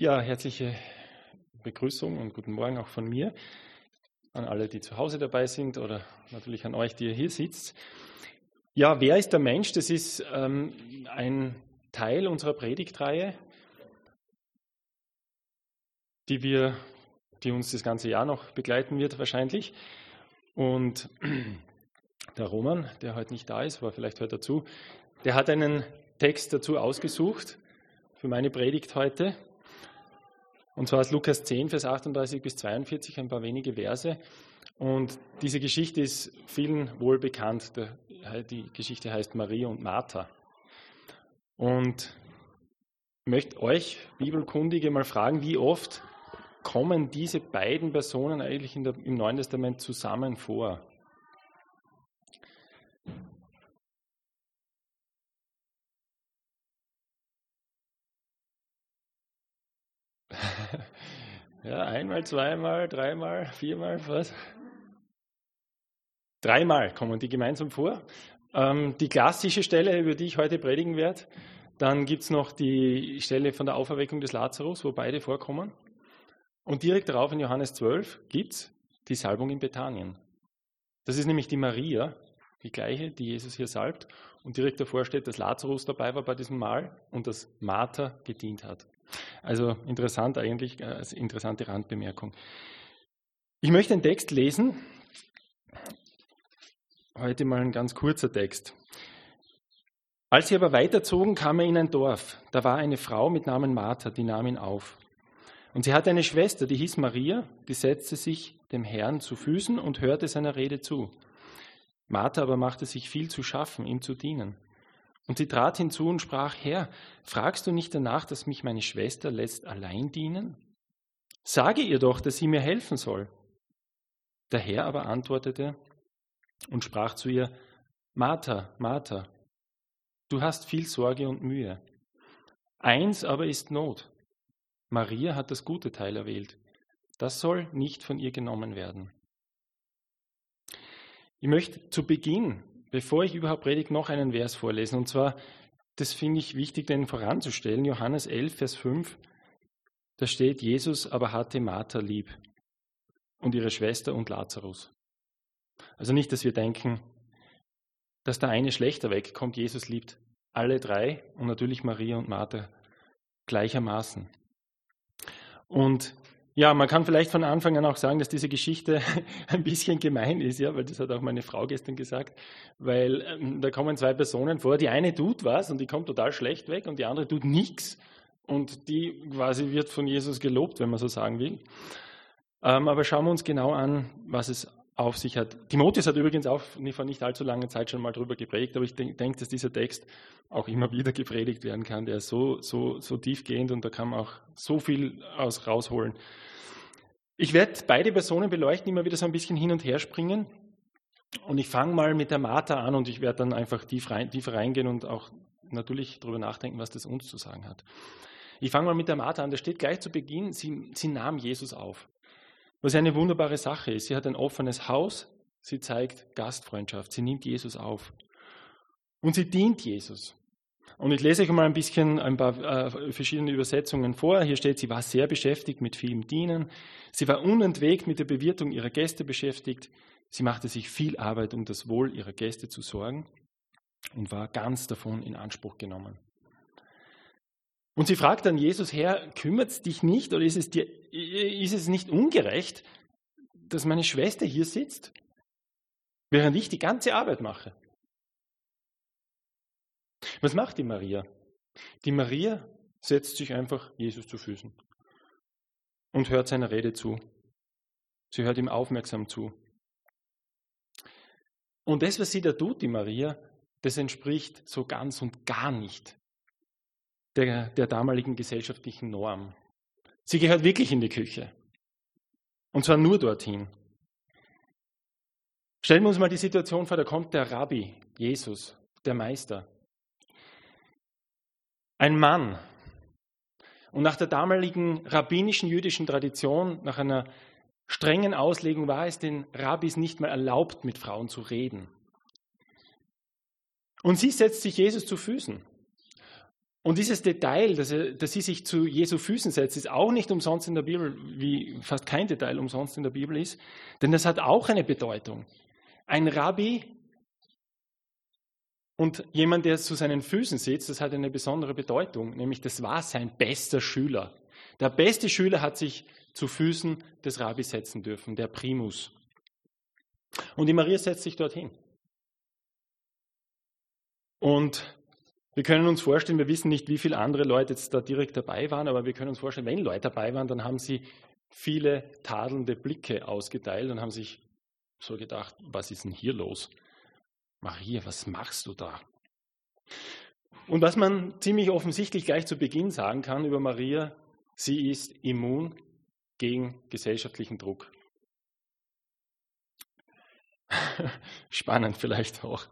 Ja, herzliche Begrüßung und guten Morgen auch von mir an alle, die zu Hause dabei sind oder natürlich an euch, die ihr hier sitzt. Ja, wer ist der Mensch? Das ist ähm, ein Teil unserer Predigtreihe, die wir, die uns das ganze Jahr noch begleiten wird wahrscheinlich. Und der Roman, der heute nicht da ist, aber vielleicht hört dazu, der hat einen Text dazu ausgesucht für meine Predigt heute. Und zwar aus Lukas 10, Vers 38 bis 42, ein paar wenige Verse. Und diese Geschichte ist vielen wohl bekannt. Die Geschichte heißt Maria und Martha. Und ich möchte euch Bibelkundige mal fragen, wie oft kommen diese beiden Personen eigentlich der, im Neuen Testament zusammen vor? Ja, einmal, zweimal, dreimal, viermal, was? Dreimal kommen die gemeinsam vor. Ähm, die klassische Stelle, über die ich heute predigen werde. Dann gibt es noch die Stelle von der Auferweckung des Lazarus, wo beide vorkommen. Und direkt darauf in Johannes 12 gibt es die Salbung in Bethanien. Das ist nämlich die Maria, die gleiche, die Jesus hier salbt. Und direkt davor steht, dass Lazarus dabei war bei diesem Mahl und dass Martha gedient hat. Also interessant eigentlich, äh, als interessante Randbemerkung. Ich möchte einen Text lesen. Heute mal ein ganz kurzer Text. Als sie aber weiterzogen, kam er in ein Dorf. Da war eine Frau mit Namen Martha, die nahm ihn auf. Und sie hatte eine Schwester, die hieß Maria, die setzte sich dem Herrn zu Füßen und hörte seiner Rede zu. Martha aber machte sich viel zu schaffen, ihm zu dienen. Und sie trat hinzu und sprach, Herr, fragst du nicht danach, dass mich meine Schwester lässt allein dienen? Sage ihr doch, dass sie mir helfen soll. Der Herr aber antwortete und sprach zu ihr, Martha, Martha, du hast viel Sorge und Mühe. Eins aber ist Not. Maria hat das gute Teil erwählt. Das soll nicht von ihr genommen werden. Ich möchte zu Beginn bevor ich überhaupt predige, noch einen Vers vorlesen. Und zwar, das finde ich wichtig, den voranzustellen. Johannes 11, Vers 5. Da steht, Jesus aber hatte Martha lieb und ihre Schwester und Lazarus. Also nicht, dass wir denken, dass der eine schlechter wegkommt. Jesus liebt alle drei und natürlich Maria und Martha gleichermaßen. Und ja, man kann vielleicht von Anfang an auch sagen, dass diese Geschichte ein bisschen gemein ist, ja, weil das hat auch meine Frau gestern gesagt, weil ähm, da kommen zwei Personen vor, die eine tut was und die kommt total schlecht weg und die andere tut nichts und die quasi wird von Jesus gelobt, wenn man so sagen will. Ähm, aber schauen wir uns genau an, was es auf sich hat. Timotheus hat übrigens auch vor nicht allzu langer Zeit schon mal darüber geprägt, aber ich denke, denk, dass dieser Text auch immer wieder gepredigt werden kann. Der ist so, so, so tiefgehend und da kann man auch so viel aus, rausholen. Ich werde beide Personen beleuchten, immer wieder so ein bisschen hin und her springen. Und ich fange mal mit der Martha an und ich werde dann einfach tief rein, tiefer reingehen und auch natürlich darüber nachdenken, was das uns zu sagen hat. Ich fange mal mit der Martha an. Da steht gleich zu Beginn, sie, sie nahm Jesus auf. Was eine wunderbare Sache ist. Sie hat ein offenes Haus, sie zeigt Gastfreundschaft, sie nimmt Jesus auf. Und sie dient Jesus. Und ich lese euch mal ein bisschen ein paar äh, verschiedene Übersetzungen vor. Hier steht, sie war sehr beschäftigt mit vielem Dienen. Sie war unentwegt mit der Bewirtung ihrer Gäste beschäftigt. Sie machte sich viel Arbeit, um das Wohl ihrer Gäste zu sorgen und war ganz davon in Anspruch genommen. Und sie fragt dann Jesus, Herr, kümmert es dich nicht oder ist es, dir, ist es nicht ungerecht, dass meine Schwester hier sitzt, während ich die ganze Arbeit mache? Was macht die Maria? Die Maria setzt sich einfach Jesus zu Füßen und hört seiner Rede zu. Sie hört ihm aufmerksam zu. Und das, was sie da tut, die Maria, das entspricht so ganz und gar nicht der, der damaligen gesellschaftlichen Norm. Sie gehört wirklich in die Küche. Und zwar nur dorthin. Stellen wir uns mal die Situation vor, da kommt der Rabbi, Jesus, der Meister. Ein Mann. Und nach der damaligen rabbinischen jüdischen Tradition, nach einer strengen Auslegung war es den Rabbis nicht mehr erlaubt, mit Frauen zu reden. Und sie setzt sich Jesus zu Füßen. Und dieses Detail, dass, er, dass sie sich zu Jesu Füßen setzt, ist auch nicht umsonst in der Bibel, wie fast kein Detail umsonst in der Bibel ist, denn das hat auch eine Bedeutung. Ein Rabbi und jemand, der zu seinen Füßen sitzt, das hat eine besondere Bedeutung, nämlich das war sein bester Schüler. Der beste Schüler hat sich zu Füßen des Rabbis setzen dürfen, der Primus. Und die Maria setzt sich dorthin. Und wir können uns vorstellen, wir wissen nicht, wie viele andere Leute jetzt da direkt dabei waren, aber wir können uns vorstellen, wenn Leute dabei waren, dann haben sie viele tadelnde Blicke ausgeteilt und haben sich so gedacht, was ist denn hier los? Maria, was machst du da? Und was man ziemlich offensichtlich gleich zu Beginn sagen kann über Maria, sie ist immun gegen gesellschaftlichen Druck. Spannend vielleicht auch.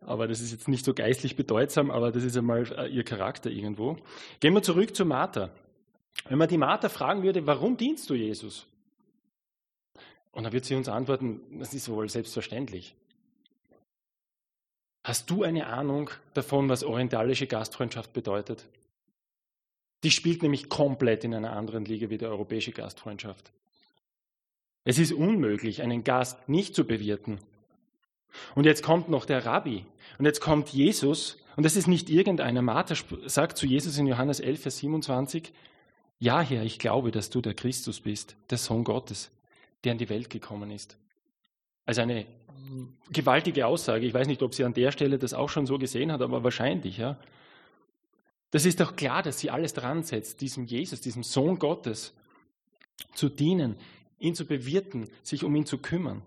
Aber das ist jetzt nicht so geistlich bedeutsam, aber das ist einmal äh, ihr Charakter irgendwo. Gehen wir zurück zu Martha. Wenn man die Martha fragen würde, warum dienst du Jesus? Und dann wird sie uns antworten, das ist wohl selbstverständlich. Hast du eine Ahnung davon, was orientalische Gastfreundschaft bedeutet? Die spielt nämlich komplett in einer anderen Liga wie die europäische Gastfreundschaft. Es ist unmöglich, einen Gast nicht zu bewirten. Und jetzt kommt noch der Rabbi. Und jetzt kommt Jesus. Und das ist nicht irgendeiner. Martha sagt zu Jesus in Johannes 11, Vers 27, Ja, Herr, ich glaube, dass du der Christus bist, der Sohn Gottes, der in die Welt gekommen ist. Also eine gewaltige Aussage. Ich weiß nicht, ob sie an der Stelle das auch schon so gesehen hat, aber wahrscheinlich, ja. Das ist doch klar, dass sie alles dran setzt, diesem Jesus, diesem Sohn Gottes zu dienen, ihn zu bewirten, sich um ihn zu kümmern.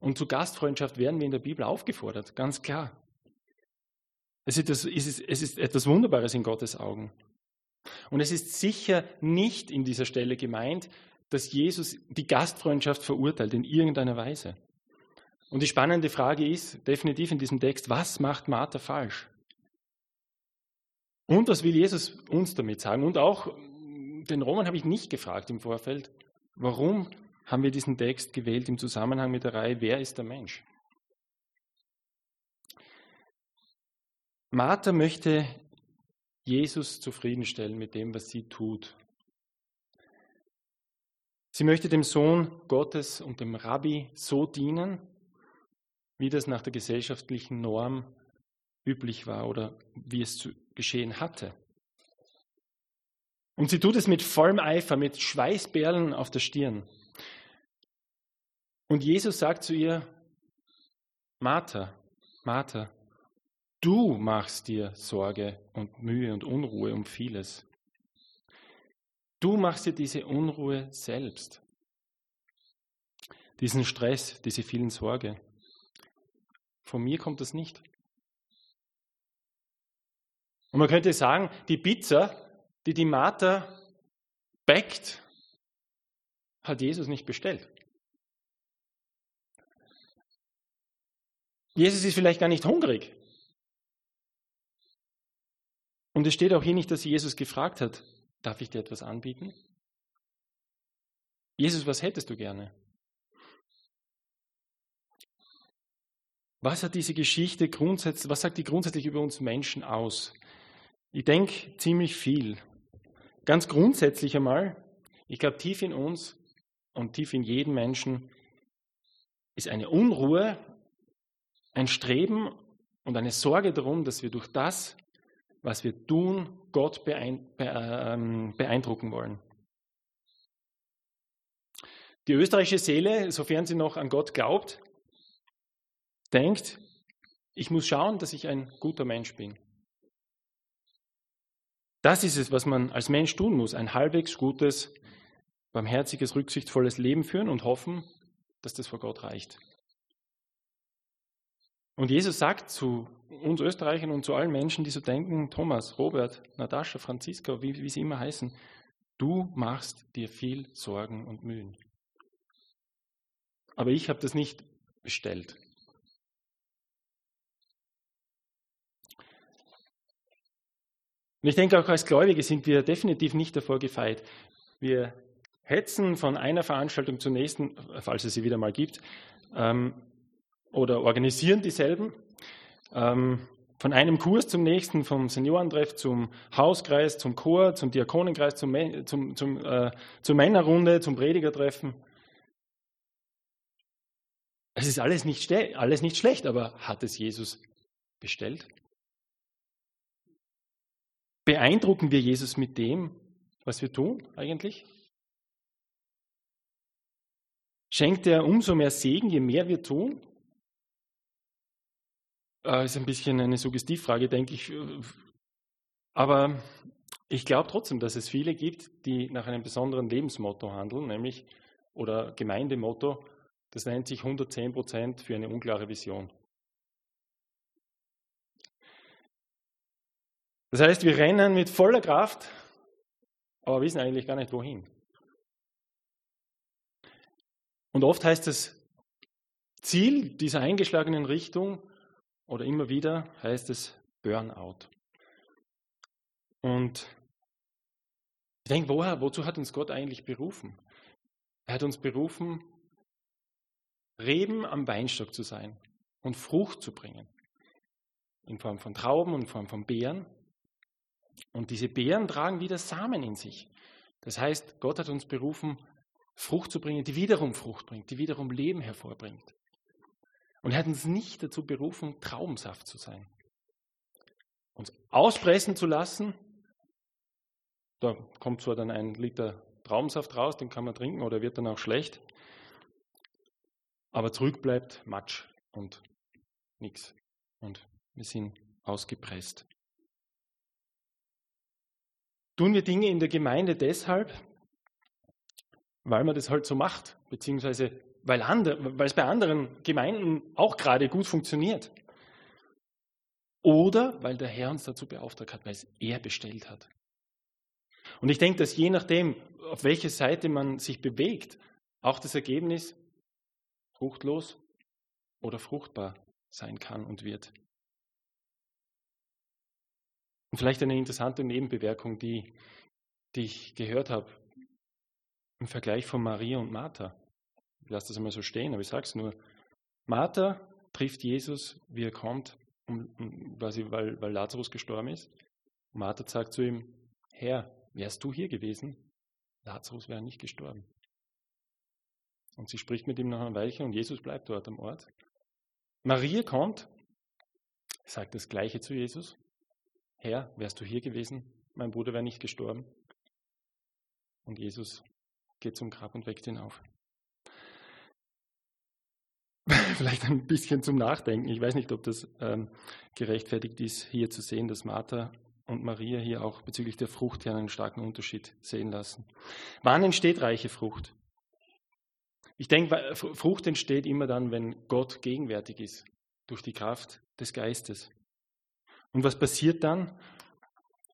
Und zu Gastfreundschaft werden wir in der Bibel aufgefordert, ganz klar. Es ist, es ist etwas Wunderbares in Gottes Augen. Und es ist sicher nicht in dieser Stelle gemeint, dass Jesus die Gastfreundschaft verurteilt in irgendeiner Weise. Und die spannende Frage ist definitiv in diesem Text, was macht Martha falsch? Und was will Jesus uns damit sagen? Und auch den Roman habe ich nicht gefragt im Vorfeld, Warum haben wir diesen Text gewählt im Zusammenhang mit der Reihe Wer ist der Mensch? Martha möchte Jesus zufriedenstellen mit dem, was sie tut. Sie möchte dem Sohn Gottes und dem Rabbi so dienen, wie das nach der gesellschaftlichen Norm üblich war oder wie es zu geschehen hatte. Und sie tut es mit vollem Eifer, mit Schweißperlen auf der Stirn. Und Jesus sagt zu ihr, Martha, Martha, du machst dir Sorge und Mühe und Unruhe um vieles. Du machst dir diese Unruhe selbst, diesen Stress, diese vielen Sorge. Von mir kommt das nicht. Und man könnte sagen, die Pizza, die die Martha backt, hat Jesus nicht bestellt. Jesus ist vielleicht gar nicht hungrig. Und es steht auch hier nicht, dass Jesus gefragt hat, darf ich dir etwas anbieten? Jesus, was hättest du gerne? Was hat diese Geschichte grundsätzlich, was sagt die grundsätzlich über uns Menschen aus? Ich denke ziemlich viel. Ganz grundsätzlich einmal, ich glaube, tief in uns und tief in jedem Menschen ist eine Unruhe, ein Streben und eine Sorge darum, dass wir durch das, was wir tun, Gott ähm, beeindrucken wollen. Die österreichische Seele, sofern sie noch an Gott glaubt, denkt, ich muss schauen, dass ich ein guter Mensch bin. Das ist es, was man als Mensch tun muss. Ein halbwegs gutes, barmherziges, rücksichtsvolles Leben führen und hoffen, dass das vor Gott reicht. Und Jesus sagt zu uns Österreichern und zu allen Menschen, die so denken, Thomas, Robert, Natascha, Franziska, wie, wie sie immer heißen, du machst dir viel Sorgen und Mühen. Aber ich habe das nicht bestellt. Und ich denke, auch als Gläubige sind wir definitiv nicht davor gefeit. Wir hetzen von einer Veranstaltung zur nächsten, falls es sie wieder mal gibt, ähm, oder organisieren dieselben. Ähm, von einem Kurs zum nächsten, vom Seniorentreff zum Hauskreis, zum Chor, zum Diakonenkreis, zum, zum, zum, äh, zur Männerrunde, zum Predigertreffen. Es ist alles nicht, alles nicht schlecht, aber hat es Jesus bestellt? Beeindrucken wir Jesus mit dem, was wir tun eigentlich? Schenkt er umso mehr Segen, je mehr wir tun? Äh, ist ein bisschen eine Suggestivfrage, denke ich. Aber ich glaube trotzdem, dass es viele gibt, die nach einem besonderen Lebensmotto handeln, nämlich, oder Gemeindemotto, das nennt sich 110 Prozent für eine unklare Vision. Das heißt, wir rennen mit voller Kraft, aber wissen eigentlich gar nicht wohin. Und oft heißt das Ziel dieser eingeschlagenen Richtung oder immer wieder heißt es Burnout. Und ich denke, woher, wozu hat uns Gott eigentlich berufen? Er hat uns berufen, Reben am Weinstock zu sein und Frucht zu bringen. In Form von Trauben und in Form von Beeren. Und diese Beeren tragen wieder Samen in sich. Das heißt, Gott hat uns berufen, Frucht zu bringen, die wiederum Frucht bringt, die wiederum Leben hervorbringt. Und er hat uns nicht dazu berufen, Traubensaft zu sein. Uns auspressen zu lassen, da kommt zwar dann ein Liter Traubensaft raus, den kann man trinken oder wird dann auch schlecht, aber zurück bleibt Matsch und nichts. Und wir sind ausgepresst. Tun wir Dinge in der Gemeinde deshalb, weil man das halt so macht, beziehungsweise weil, andere, weil es bei anderen Gemeinden auch gerade gut funktioniert. Oder weil der Herr uns dazu beauftragt hat, weil es er bestellt hat. Und ich denke, dass je nachdem, auf welche Seite man sich bewegt, auch das Ergebnis fruchtlos oder fruchtbar sein kann und wird. Und vielleicht eine interessante Nebenbewerkung, die, die ich gehört habe im Vergleich von Maria und Martha. Ich lasse das einmal so stehen, aber ich sage es nur. Martha trifft Jesus, wie er kommt, um, quasi weil, weil Lazarus gestorben ist. Martha sagt zu ihm, Herr, wärst du hier gewesen, Lazarus wäre nicht gestorben. Und sie spricht mit ihm noch ein Weilchen und Jesus bleibt dort am Ort. Maria kommt, sagt das Gleiche zu Jesus. Herr, wärst du hier gewesen, mein Bruder wäre nicht gestorben. Und Jesus geht zum Grab und weckt ihn auf vielleicht ein bisschen zum Nachdenken. Ich weiß nicht, ob das ähm, gerechtfertigt ist, hier zu sehen, dass Martha und Maria hier auch bezüglich der Frucht hier einen starken Unterschied sehen lassen. Wann entsteht reiche Frucht? Ich denke, Frucht entsteht immer dann, wenn Gott gegenwärtig ist, durch die Kraft des Geistes. Und was passiert dann?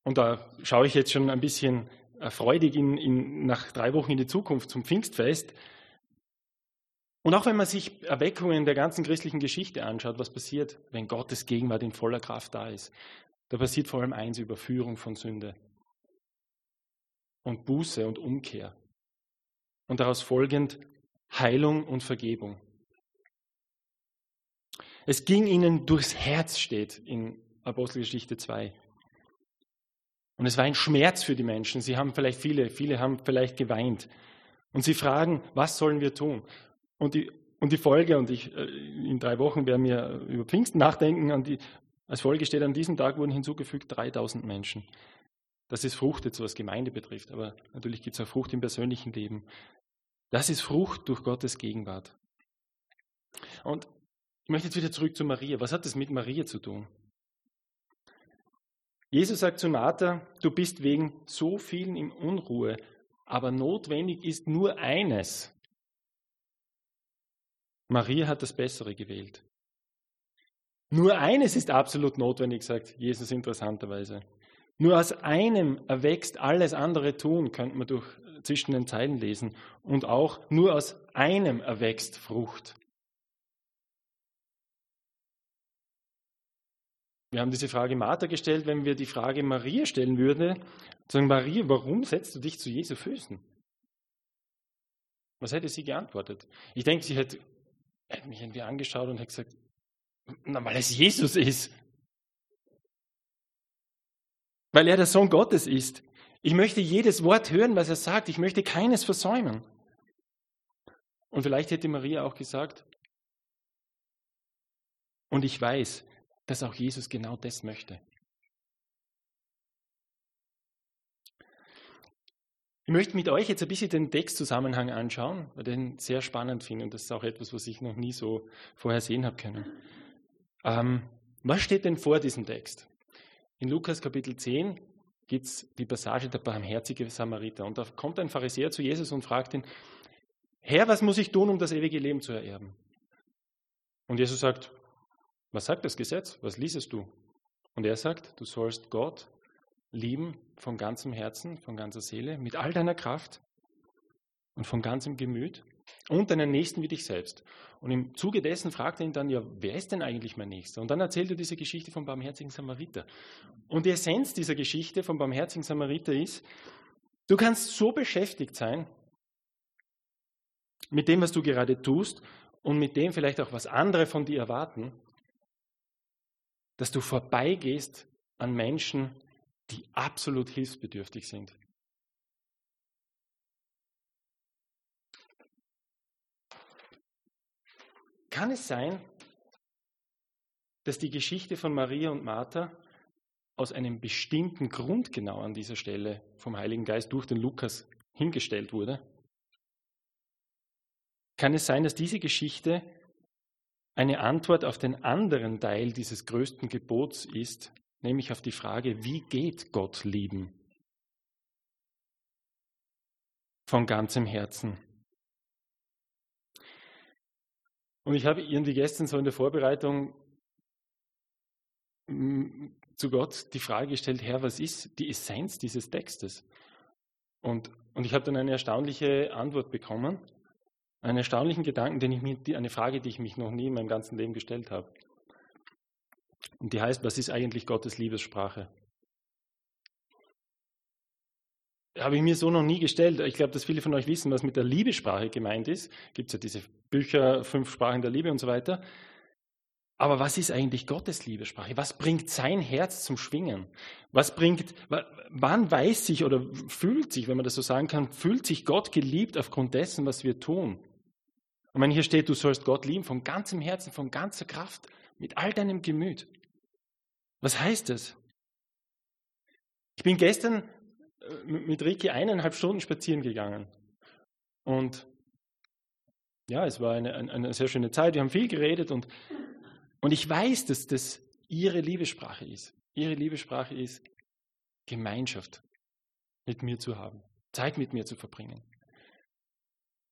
Und da schaue ich jetzt schon ein bisschen äh, freudig in, in, nach drei Wochen in die Zukunft zum Pfingstfest. Und auch wenn man sich Erweckungen der ganzen christlichen Geschichte anschaut, was passiert, wenn Gottes Gegenwart in voller Kraft da ist, da passiert vor allem eins, Überführung von Sünde und Buße und Umkehr. Und daraus folgend Heilung und Vergebung. Es ging ihnen durchs Herz, steht in Apostelgeschichte 2. Und es war ein Schmerz für die Menschen. Sie haben vielleicht viele, viele haben vielleicht geweint. Und sie fragen, was sollen wir tun? Und die, und die Folge, und ich, äh, in drei Wochen werden wir über Pfingsten nachdenken, die, als Folge steht, an diesem Tag wurden hinzugefügt 3000 Menschen. Das ist Frucht jetzt, was Gemeinde betrifft, aber natürlich gibt es auch Frucht im persönlichen Leben. Das ist Frucht durch Gottes Gegenwart. Und ich möchte jetzt wieder zurück zu Maria. Was hat das mit Maria zu tun? Jesus sagt zu Martha, du bist wegen so vielen in Unruhe, aber notwendig ist nur eines. Maria hat das Bessere gewählt. Nur eines ist absolut notwendig, sagt Jesus interessanterweise. Nur aus einem erwächst alles andere tun, könnte man durch zwischen den Zeilen lesen. Und auch nur aus einem erwächst Frucht. Wir haben diese Frage Martha gestellt, wenn wir die Frage Maria stellen würden, sagen Maria, warum setzt du dich zu Jesu Füßen? Was hätte sie geantwortet? Ich denke, sie hätte hat mich irgendwie angeschaut und hat gesagt, na, weil es Jesus ist. weil er der Sohn Gottes ist. Ich möchte jedes Wort hören, was er sagt. Ich möchte keines versäumen. Und vielleicht hätte Maria auch gesagt, und ich weiß, dass auch Jesus genau das möchte. Ich möchte mit euch jetzt ein bisschen den Textzusammenhang anschauen, weil ich den sehr spannend finde und das ist auch etwas, was ich noch nie so vorher sehen habe können. Ähm, was steht denn vor diesem Text? In Lukas Kapitel 10 gibt es die Passage der barmherzige Samariter und da kommt ein Pharisäer zu Jesus und fragt ihn, Herr, was muss ich tun, um das ewige Leben zu ererben? Und Jesus sagt, was sagt das Gesetz? Was liesest du? Und er sagt, du sollst Gott lieben von ganzem Herzen, von ganzer Seele, mit all deiner Kraft und von ganzem Gemüt und deinen Nächsten wie dich selbst. Und im Zuge dessen fragt er ihn dann, ja, wer ist denn eigentlich mein Nächster? Und dann erzählt er diese Geschichte vom barmherzigen Samariter. Und die Essenz dieser Geschichte vom barmherzigen Samariter ist, du kannst so beschäftigt sein mit dem, was du gerade tust und mit dem vielleicht auch, was andere von dir erwarten, dass du vorbeigehst an Menschen, die absolut hilfsbedürftig sind. Kann es sein, dass die Geschichte von Maria und Martha aus einem bestimmten Grund genau an dieser Stelle vom Heiligen Geist durch den Lukas hingestellt wurde? Kann es sein, dass diese Geschichte eine Antwort auf den anderen Teil dieses größten Gebots ist, nämlich auf die Frage, wie geht Gott lieben? Von ganzem Herzen. Und ich habe irgendwie gestern so in der Vorbereitung zu Gott die Frage gestellt, Herr, was ist die Essenz dieses Textes? Und, und ich habe dann eine erstaunliche Antwort bekommen, einen erstaunlichen Gedanken, den ich mir, eine Frage, die ich mich noch nie in meinem ganzen Leben gestellt habe. Und die heißt, was ist eigentlich Gottes Liebessprache? Habe ich mir so noch nie gestellt. Ich glaube, dass viele von euch wissen, was mit der Liebessprache gemeint ist. Gibt es ja diese Bücher, fünf Sprachen der Liebe und so weiter. Aber was ist eigentlich Gottes Liebessprache? Was bringt sein Herz zum Schwingen? Was bringt, wann weiß sich oder fühlt sich, wenn man das so sagen kann, fühlt sich Gott geliebt aufgrund dessen, was wir tun? Und wenn hier steht, du sollst Gott lieben von ganzem Herzen, von ganzer Kraft, mit all deinem Gemüt. Was heißt das? Ich bin gestern äh, mit Ricky eineinhalb Stunden spazieren gegangen. Und ja, es war eine, eine sehr schöne Zeit. Wir haben viel geredet und, und ich weiß, dass das ihre Liebessprache ist. Ihre Liebessprache ist, Gemeinschaft mit mir zu haben, Zeit mit mir zu verbringen.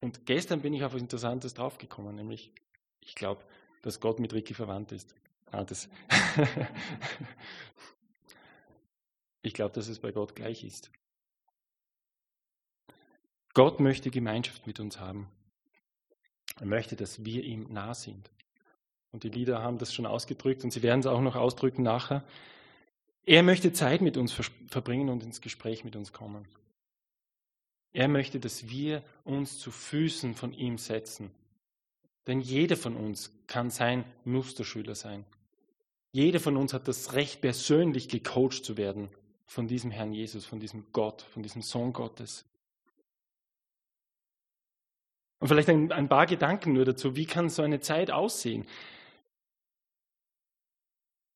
Und gestern bin ich auf etwas Interessantes draufgekommen, nämlich, ich glaube, dass Gott mit Ricky verwandt ist. Ah, das ich glaube, dass es bei Gott gleich ist. Gott möchte Gemeinschaft mit uns haben. Er möchte, dass wir ihm nah sind. Und die Lieder haben das schon ausgedrückt und sie werden es auch noch ausdrücken nachher. Er möchte Zeit mit uns verbringen und ins Gespräch mit uns kommen. Er möchte, dass wir uns zu Füßen von ihm setzen. Denn jeder von uns kann sein Musterschüler sein. Jeder von uns hat das Recht, persönlich gecoacht zu werden von diesem Herrn Jesus, von diesem Gott, von diesem Sohn Gottes. Und vielleicht ein, ein paar Gedanken nur dazu, wie kann so eine Zeit aussehen?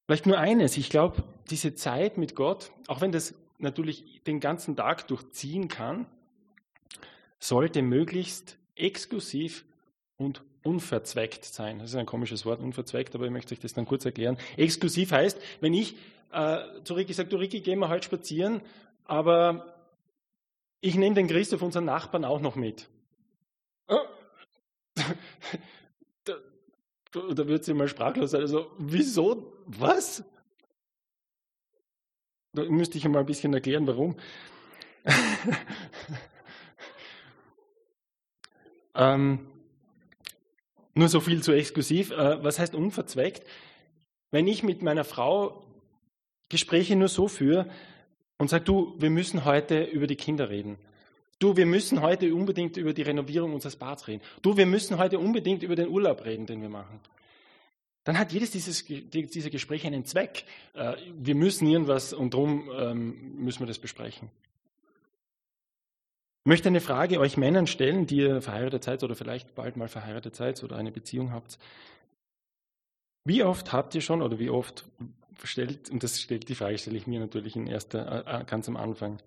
Vielleicht nur eines, ich glaube, diese Zeit mit Gott, auch wenn das natürlich den ganzen Tag durchziehen kann, sollte möglichst exklusiv und unverzweckt sein. Das ist ein komisches Wort, unverzweckt, aber ich möchte euch das dann kurz erklären. Exklusiv heißt, wenn ich äh, zu Ricky sage, du Ricky, gehen wir heute spazieren, aber ich nehme den Christoph, unseren Nachbarn, auch noch mit. da, da, da wird sie mal sprachlos sein. Also, wieso? Was? Da müsste ich mal ein bisschen erklären, warum. ähm, nur so viel zu exklusiv. Äh, was heißt unverzweckt? Wenn ich mit meiner Frau Gespräche nur so führe und sage, du, wir müssen heute über die Kinder reden. Du, wir müssen heute unbedingt über die Renovierung unseres Bads reden. Du, wir müssen heute unbedingt über den Urlaub reden, den wir machen. dann hat jedes dieses, dieser Gespräche einen Zweck. Äh, wir müssen irgendwas und darum ähm, müssen wir das besprechen. Ich möchte eine Frage euch Männern stellen, die ihr verheiratet seid oder vielleicht bald mal verheiratet seid oder eine Beziehung habt. Wie oft habt ihr schon oder wie oft stellt, und das stellt die Frage stelle ich mir natürlich in erster, äh, äh, ganz am Anfang.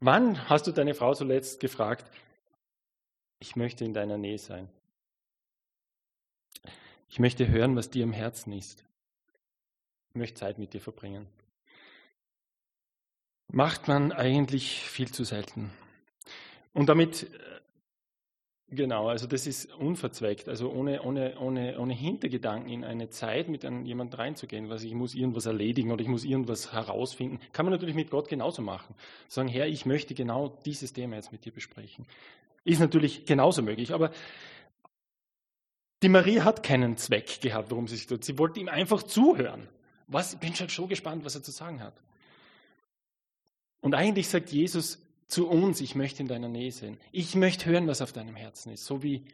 Wann hast du deine Frau zuletzt gefragt, ich möchte in deiner Nähe sein? Ich möchte hören, was dir im Herzen ist. Ich möchte Zeit mit dir verbringen. Macht man eigentlich viel zu selten. Und damit, äh, genau, also das ist unverzweckt, also ohne, ohne, ohne, ohne Hintergedanken in eine Zeit mit einem, jemand reinzugehen, was ich muss irgendwas erledigen oder ich muss irgendwas herausfinden, kann man natürlich mit Gott genauso machen. Sagen, Herr, ich möchte genau dieses Thema jetzt mit dir besprechen. Ist natürlich genauso möglich, aber die Maria hat keinen Zweck gehabt, warum sie sich tut. Sie wollte ihm einfach zuhören. Was, ich bin schon so gespannt, was er zu sagen hat. Und eigentlich sagt Jesus zu uns, ich möchte in deiner Nähe sein. Ich möchte hören, was auf deinem Herzen ist, so wie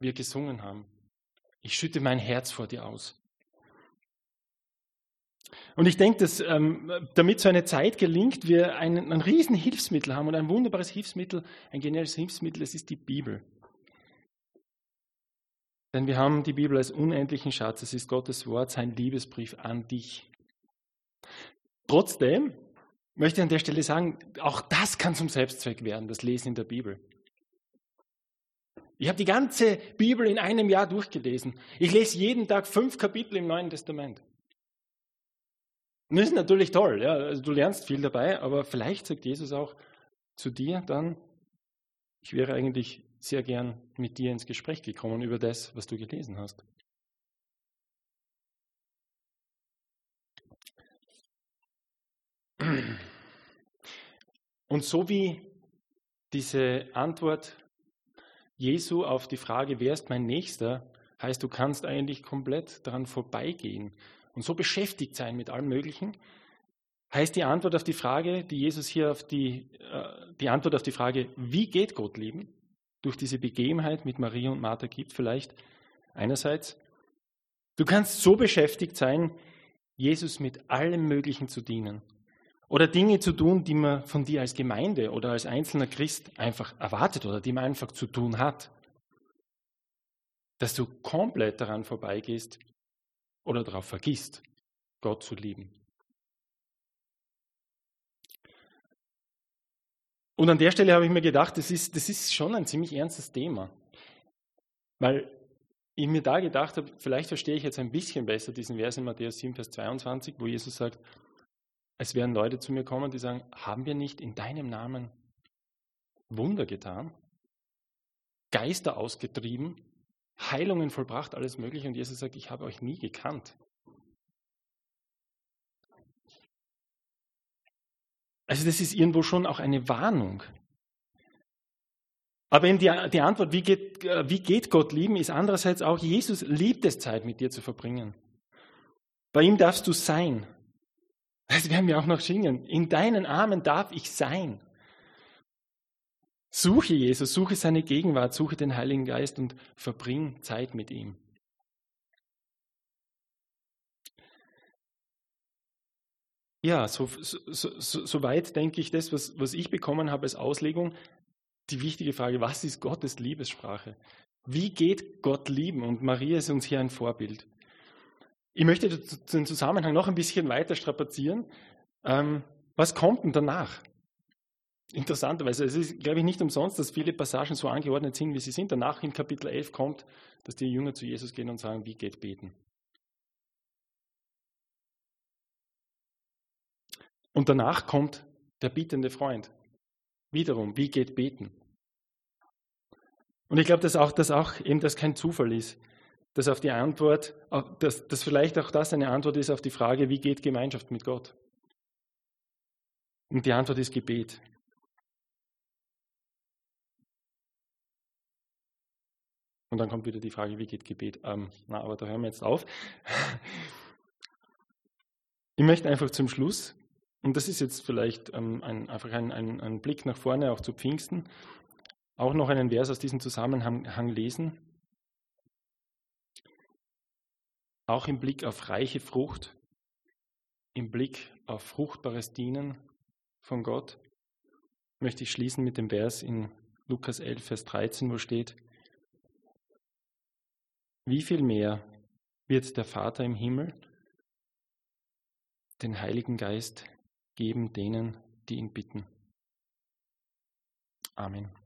wir gesungen haben. Ich schütte mein Herz vor dir aus. Und ich denke, dass ähm, damit so eine Zeit gelingt, wir ein, ein riesen Hilfsmittel haben und ein wunderbares Hilfsmittel, ein geniales Hilfsmittel, das ist die Bibel. Denn wir haben die Bibel als unendlichen Schatz. Es ist Gottes Wort, sein Liebesbrief an dich. Trotzdem möchte an der Stelle sagen, auch das kann zum Selbstzweck werden, das Lesen in der Bibel. Ich habe die ganze Bibel in einem Jahr durchgelesen. Ich lese jeden Tag fünf Kapitel im Neuen Testament. Und das ist natürlich toll, ja. Also du lernst viel dabei, aber vielleicht sagt Jesus auch zu dir dann, ich wäre eigentlich sehr gern mit dir ins Gespräch gekommen über das, was du gelesen hast. Und so wie diese Antwort Jesu auf die Frage, wer ist mein Nächster, heißt, du kannst eigentlich komplett daran vorbeigehen und so beschäftigt sein mit allem Möglichen, heißt die Antwort auf die Frage, die Jesus hier auf die, äh, die Antwort auf die Frage, wie geht Gott lieben, durch diese Begebenheit mit Maria und Martha gibt, vielleicht einerseits. Du kannst so beschäftigt sein, Jesus mit allem Möglichen zu dienen. Oder Dinge zu tun, die man von dir als Gemeinde oder als einzelner Christ einfach erwartet oder die man einfach zu tun hat. Dass du komplett daran vorbeigehst oder darauf vergisst, Gott zu lieben. Und an der Stelle habe ich mir gedacht, das ist, das ist schon ein ziemlich ernstes Thema. Weil ich mir da gedacht habe, vielleicht verstehe ich jetzt ein bisschen besser diesen Vers in Matthäus 7, Vers 22, wo Jesus sagt, es werden Leute zu mir kommen, die sagen, haben wir nicht in deinem Namen Wunder getan, Geister ausgetrieben, Heilungen vollbracht, alles Mögliche. Und Jesus sagt, ich habe euch nie gekannt. Also das ist irgendwo schon auch eine Warnung. Aber eben die, die Antwort, wie geht, wie geht Gott lieben, ist andererseits auch, Jesus liebt es, Zeit mit dir zu verbringen. Bei ihm darfst du sein. Das werden wir auch noch singen. In deinen Armen darf ich sein. Suche Jesus, suche seine Gegenwart, suche den Heiligen Geist und verbring Zeit mit ihm. Ja, so, so, so, so denke ich das, was, was ich bekommen habe als Auslegung. Die wichtige Frage, was ist Gottes Liebessprache? Wie geht Gott lieben? Und Maria ist uns hier ein Vorbild. Ich möchte den Zusammenhang noch ein bisschen weiter strapazieren. Ähm, was kommt denn danach? Interessanterweise, es ist, glaube ich, nicht umsonst, dass viele Passagen so angeordnet sind, wie sie sind. Danach in Kapitel 11 kommt, dass die Jünger zu Jesus gehen und sagen, wie geht beten? Und danach kommt der bietende Freund. Wiederum, wie geht beten? Und ich glaube, dass auch, dass auch eben das kein Zufall ist, dass auf die Antwort, dass, dass vielleicht auch das eine Antwort ist auf die Frage, wie geht Gemeinschaft mit Gott? Und die Antwort ist Gebet. Und dann kommt wieder die Frage, wie geht Gebet? Ähm, na, aber da hören wir jetzt auf. Ich möchte einfach zum Schluss und das ist jetzt vielleicht ähm, ein, einfach ein, ein, ein, Blick nach vorne, auch zu Pfingsten. Auch noch einen Vers aus diesem Zusammenhang lesen. Auch im Blick auf reiche Frucht, im Blick auf fruchtbares Dienen von Gott, möchte ich schließen mit dem Vers in Lukas 11, Vers 13, wo steht, wie viel mehr wird der Vater im Himmel den Heiligen Geist geben denen, die ihn bitten. Amen.